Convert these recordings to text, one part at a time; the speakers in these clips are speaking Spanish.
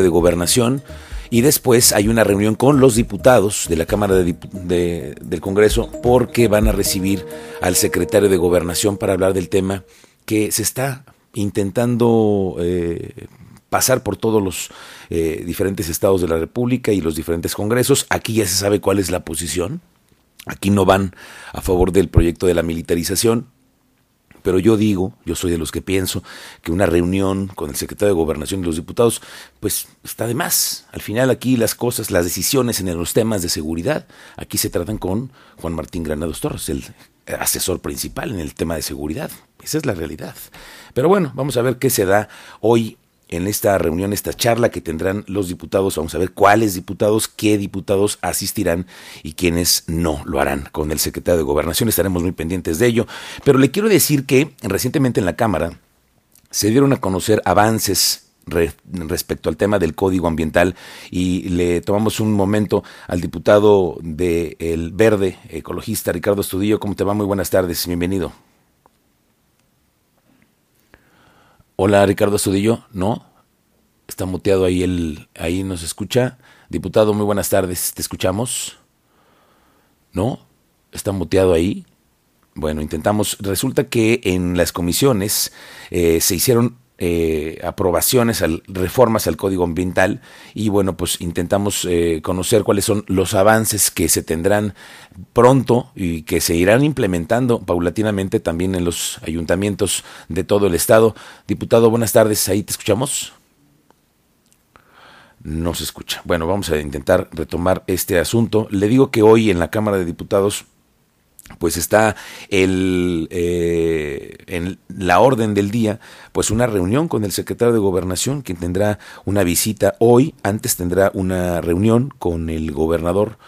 de Gobernación y después hay una reunión con los diputados de la Cámara de, del Congreso porque van a recibir al secretario de Gobernación para hablar del tema que se está intentando eh, pasar por todos los eh, diferentes estados de la República y los diferentes congresos. Aquí ya se sabe cuál es la posición. Aquí no van a favor del proyecto de la militarización, pero yo digo, yo soy de los que pienso que una reunión con el secretario de Gobernación y los diputados, pues está de más. Al final aquí las cosas, las decisiones en los temas de seguridad, aquí se tratan con Juan Martín Granados Torres, el asesor principal en el tema de seguridad. Esa es la realidad. Pero bueno, vamos a ver qué se da hoy en esta reunión, esta charla que tendrán los diputados. Vamos a ver cuáles diputados, qué diputados asistirán y quiénes no lo harán. Con el secretario de Gobernación estaremos muy pendientes de ello. Pero le quiero decir que recientemente en la Cámara se dieron a conocer avances respecto al tema del código ambiental y le tomamos un momento al diputado de El Verde, ecologista Ricardo Estudillo. ¿Cómo te va? Muy buenas tardes, bienvenido. Hola, Ricardo Astudillo. No, está muteado ahí el, ahí nos escucha. Diputado, muy buenas tardes. ¿Te escuchamos? No, está muteado ahí. Bueno, intentamos. Resulta que en las comisiones eh, se hicieron eh, aprobaciones, al, reformas al Código Ambiental y bueno, pues intentamos eh, conocer cuáles son los avances que se tendrán pronto y que se irán implementando paulatinamente también en los ayuntamientos de todo el estado. Diputado, buenas tardes, ahí te escuchamos. No se escucha. Bueno, vamos a intentar retomar este asunto. Le digo que hoy en la Cámara de Diputados pues está el, eh, en la orden del día, pues una reunión con el secretario de Gobernación, quien tendrá una visita hoy, antes tendrá una reunión con el gobernador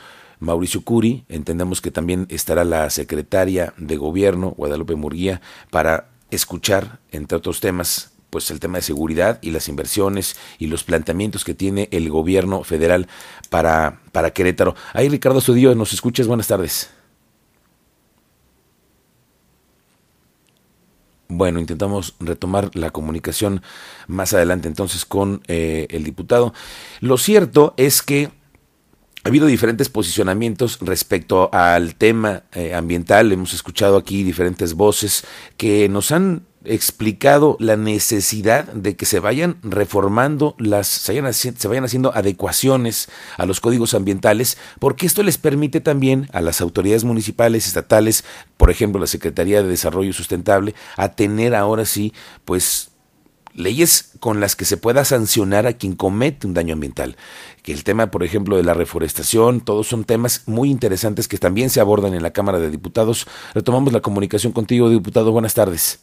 Mauricio Curi, entendemos que también estará la secretaria de Gobierno, Guadalupe Murguía, para escuchar, entre otros temas, pues el tema de seguridad y las inversiones y los planteamientos que tiene el gobierno federal para, para Querétaro. Ahí Ricardo Sudillo, ¿nos escuchas? Buenas tardes. Bueno, intentamos retomar la comunicación más adelante entonces con eh, el diputado. Lo cierto es que ha habido diferentes posicionamientos respecto al tema eh, ambiental. Hemos escuchado aquí diferentes voces que nos han explicado la necesidad de que se vayan reformando las, se vayan, haciendo adecuaciones a los códigos ambientales, porque esto les permite también a las autoridades municipales, estatales, por ejemplo la Secretaría de Desarrollo Sustentable, a tener ahora sí, pues leyes con las que se pueda sancionar a quien comete un daño ambiental. Que el tema, por ejemplo, de la reforestación, todos son temas muy interesantes que también se abordan en la Cámara de Diputados. Retomamos la comunicación contigo, diputado. Buenas tardes.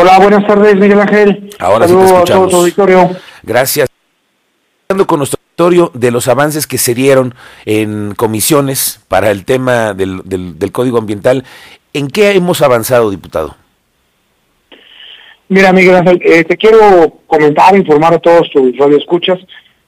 Hola, buenas tardes, Miguel Ángel. Ahora sí te escuchamos. auditorio. Gracias. Hablando con nuestro auditorio de los avances que se dieron en comisiones para el tema del, del, Código Ambiental, ¿en qué hemos avanzado, diputado? Mira, Miguel Ángel, eh, te quiero comentar, informar a todos tus radioescuchas.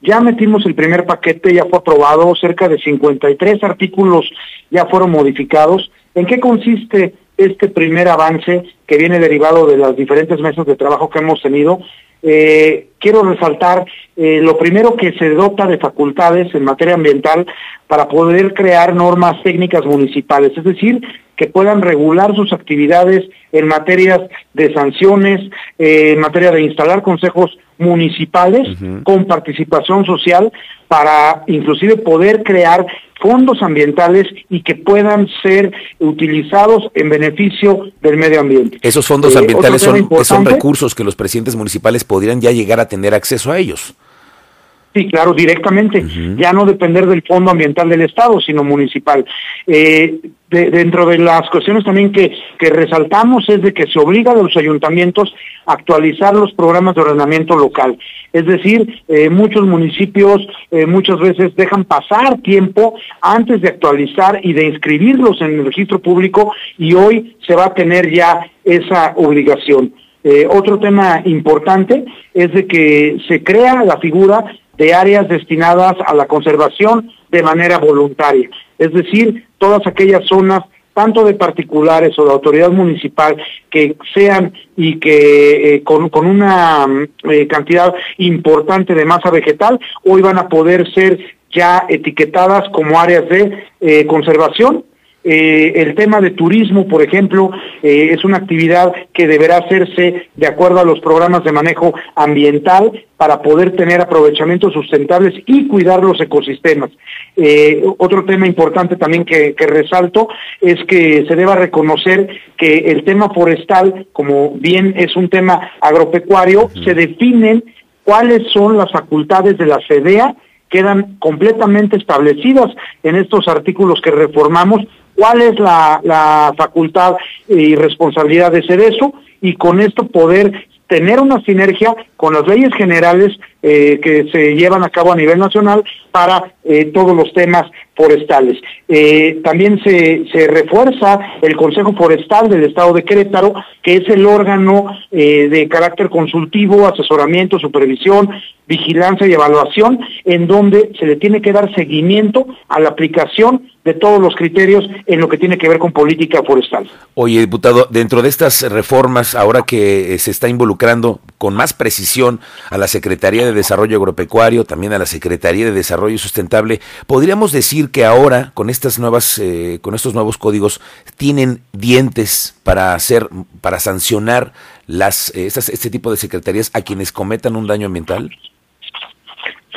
Ya metimos el primer paquete, ya fue aprobado, cerca de 53 artículos ya fueron modificados. ¿En qué consiste este primer avance que viene derivado de las diferentes mesas de trabajo que hemos tenido. Eh, quiero resaltar eh, lo primero que se dota de facultades en materia ambiental para poder crear normas técnicas municipales, es decir, que puedan regular sus actividades en materias de sanciones, eh, en materia de instalar consejos municipales con participación social para inclusive poder crear fondos ambientales y que puedan ser utilizados en beneficio del medio ambiente. Esos fondos eh, ambientales son, son recursos que los presidentes municipales podrían ya llegar a tener acceso a ellos. Sí, claro, directamente. Ya no depender del Fondo Ambiental del Estado, sino municipal. Eh, dentro de las cuestiones también que, que, resaltamos es de que se obliga a los ayuntamientos a actualizar los programas de ordenamiento local. Es decir, eh, muchos municipios eh, muchas veces dejan pasar tiempo antes de actualizar y de inscribirlos en el registro público y hoy se va a tener ya esa obligación. otro tema importante es de que se crea la figura de áreas destinadas a la conservación de manera voluntaria. Es decir, todas aquellas zonas tanto de particulares o de autoridad municipal que sean y que eh, con, una eh, cantidad importante de masa vegetal, hoy van a poder ser ya etiquetadas como áreas de eh, conservación eh, el tema de turismo, por ejemplo, eh, es una actividad que deberá hacerse de acuerdo a los programas de manejo ambiental para poder tener aprovechamientos sustentables y cuidar los ecosistemas. Eh, otro tema importante también que, resalto es que se deba reconocer que el tema forestal, como bien es un tema agropecuario, se definen cuáles son las facultades de la CEDEA quedan completamente establecidas en estos artículos que reformamos cuál es la, facultad y responsabilidad de ser eso y con esto poder tener una sinergia con las leyes generales eh, que se llevan a cabo a nivel nacional para eh, todos los temas forestales. Eh, también se, se, refuerza el Consejo Forestal del Estado de Querétaro, que es el órgano de carácter consultivo, asesoramiento, supervisión, vigilancia y evaluación, en donde se le tiene que dar seguimiento a la aplicación de todos los criterios en lo que tiene que ver con política forestal. Oye, diputado, dentro de estas reformas, ahora que se está involucrando con más precisión a la Secretaría de Desarrollo Agropecuario, también a la Secretaría de Desarrollo Sustentable, podríamos decir que ahora con estas nuevas, eh, con estos nuevos códigos tienen dientes para hacer, para sancionar las, eh, este tipo de secretarías a quienes cometan un daño ambiental.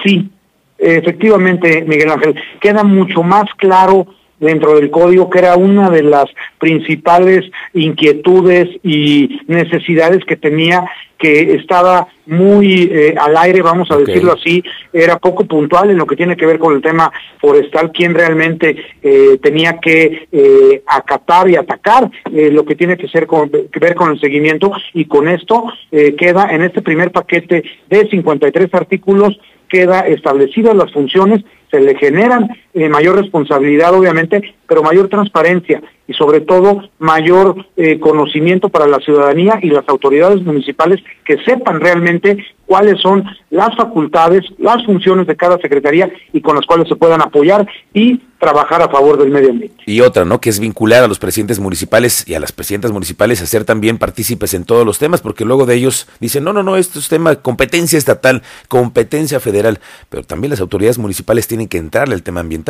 Sí, efectivamente, Miguel Ángel, queda mucho más claro dentro del código que era una de las principales inquietudes y necesidades que tenía que estaba muy eh, al aire, vamos a decirlo así, era poco puntual en lo que tiene que ver con el tema forestal, quien realmente eh, tenía que eh, acatar y atacar lo que tiene que, ser con, que ver con el seguimiento. Y con esto queda en este primer paquete de 53 artículos queda establecidas las funciones, se le generan eh, mayor responsabilidad obviamente, pero mayor transparencia y sobre todo mayor eh, conocimiento para la ciudadanía y las autoridades municipales que sepan realmente cuáles son las facultades, las funciones de cada secretaría y con las cuales se puedan apoyar y trabajar a favor del medio ambiente. Y otra, ¿no? Que es vincular a los presidentes municipales y a las presidentas municipales a ser también partícipes en todos los temas, porque luego de ellos dicen, no, no, no, esto es tema competencia estatal, competencia federal, pero también las autoridades municipales tienen que entrarle al tema ambiental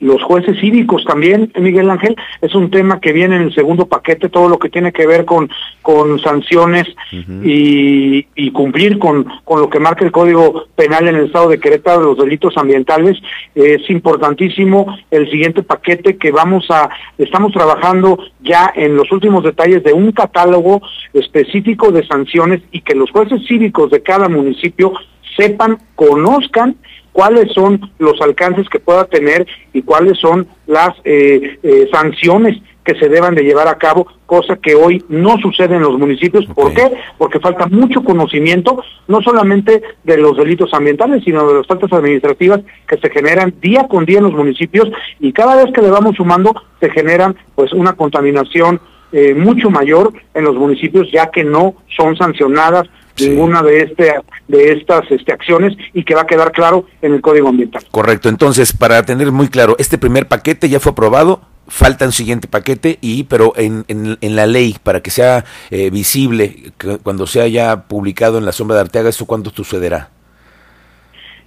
los jueces cívicos también, Miguel Ángel, es un tema que viene en el segundo paquete, todo lo que tiene que ver con, con sanciones y, y, cumplir con, con lo que marca el Código Penal en el Estado de Querétaro de los delitos ambientales. es importantísimo el siguiente paquete que vamos a, estamos trabajando ya en los últimos detalles de un catálogo específico de sanciones y que los jueces cívicos de cada municipio sepan, conozcan cuáles son los alcances que pueda tener y cuáles son las eh, eh, sanciones que se deban de llevar a cabo, cosa que hoy no sucede en los municipios. ¿Por qué? Porque falta mucho conocimiento, no solamente de los delitos ambientales, sino de las faltas administrativas que se generan día con día en los municipios y cada vez que le vamos sumando se generan pues una contaminación eh, mucho mayor en los municipios ya que no son sancionadas ninguna de este de estas este, acciones y que va a quedar claro en el Código Ambiental. Correcto. Entonces, para tener muy claro, este primer paquete ya fue aprobado, falta un siguiente paquete y pero en, en, la ley para que sea eh, visible cuando sea ya publicado en la sombra de Arteaga, ¿eso cuándo sucederá?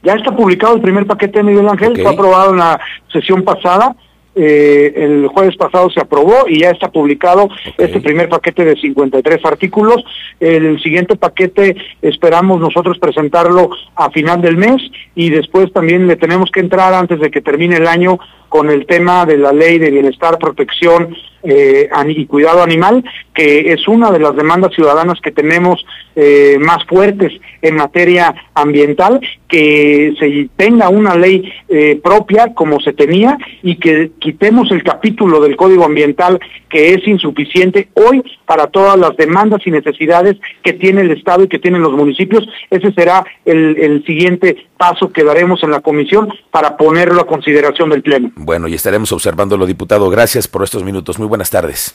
Ya está publicado el primer paquete, Miguel Ángel, fue aprobado en la sesión pasada eh, el jueves pasado se aprobó y ya está publicado este primer paquete de 53 artículos. El siguiente paquete esperamos nosotros presentarlo a final del mes y después también le tenemos que entrar antes de que termine el año con el tema de la ley de bienestar, protección eh, y cuidado animal, que es una de las demandas ciudadanas que tenemos eh, más fuertes en materia ambiental, que se tenga una ley eh, propia como se tenía y que quitemos el capítulo del Código Ambiental que es insuficiente hoy para todas las demandas y necesidades que tiene el Estado y que tienen los municipios. Ese será el, el siguiente paso que daremos en la comisión para ponerlo a consideración del Pleno. Bueno, y estaremos observándolo, diputado. Gracias por estos minutos. Muy buenas tardes.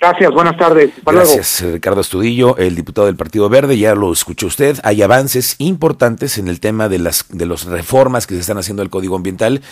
Gracias, buenas tardes. Gracias, Ricardo Estudillo, el diputado del Partido Verde. Ya lo escuchó usted. Hay avances importantes en el tema de las de las reformas que se están haciendo al Código Ambiental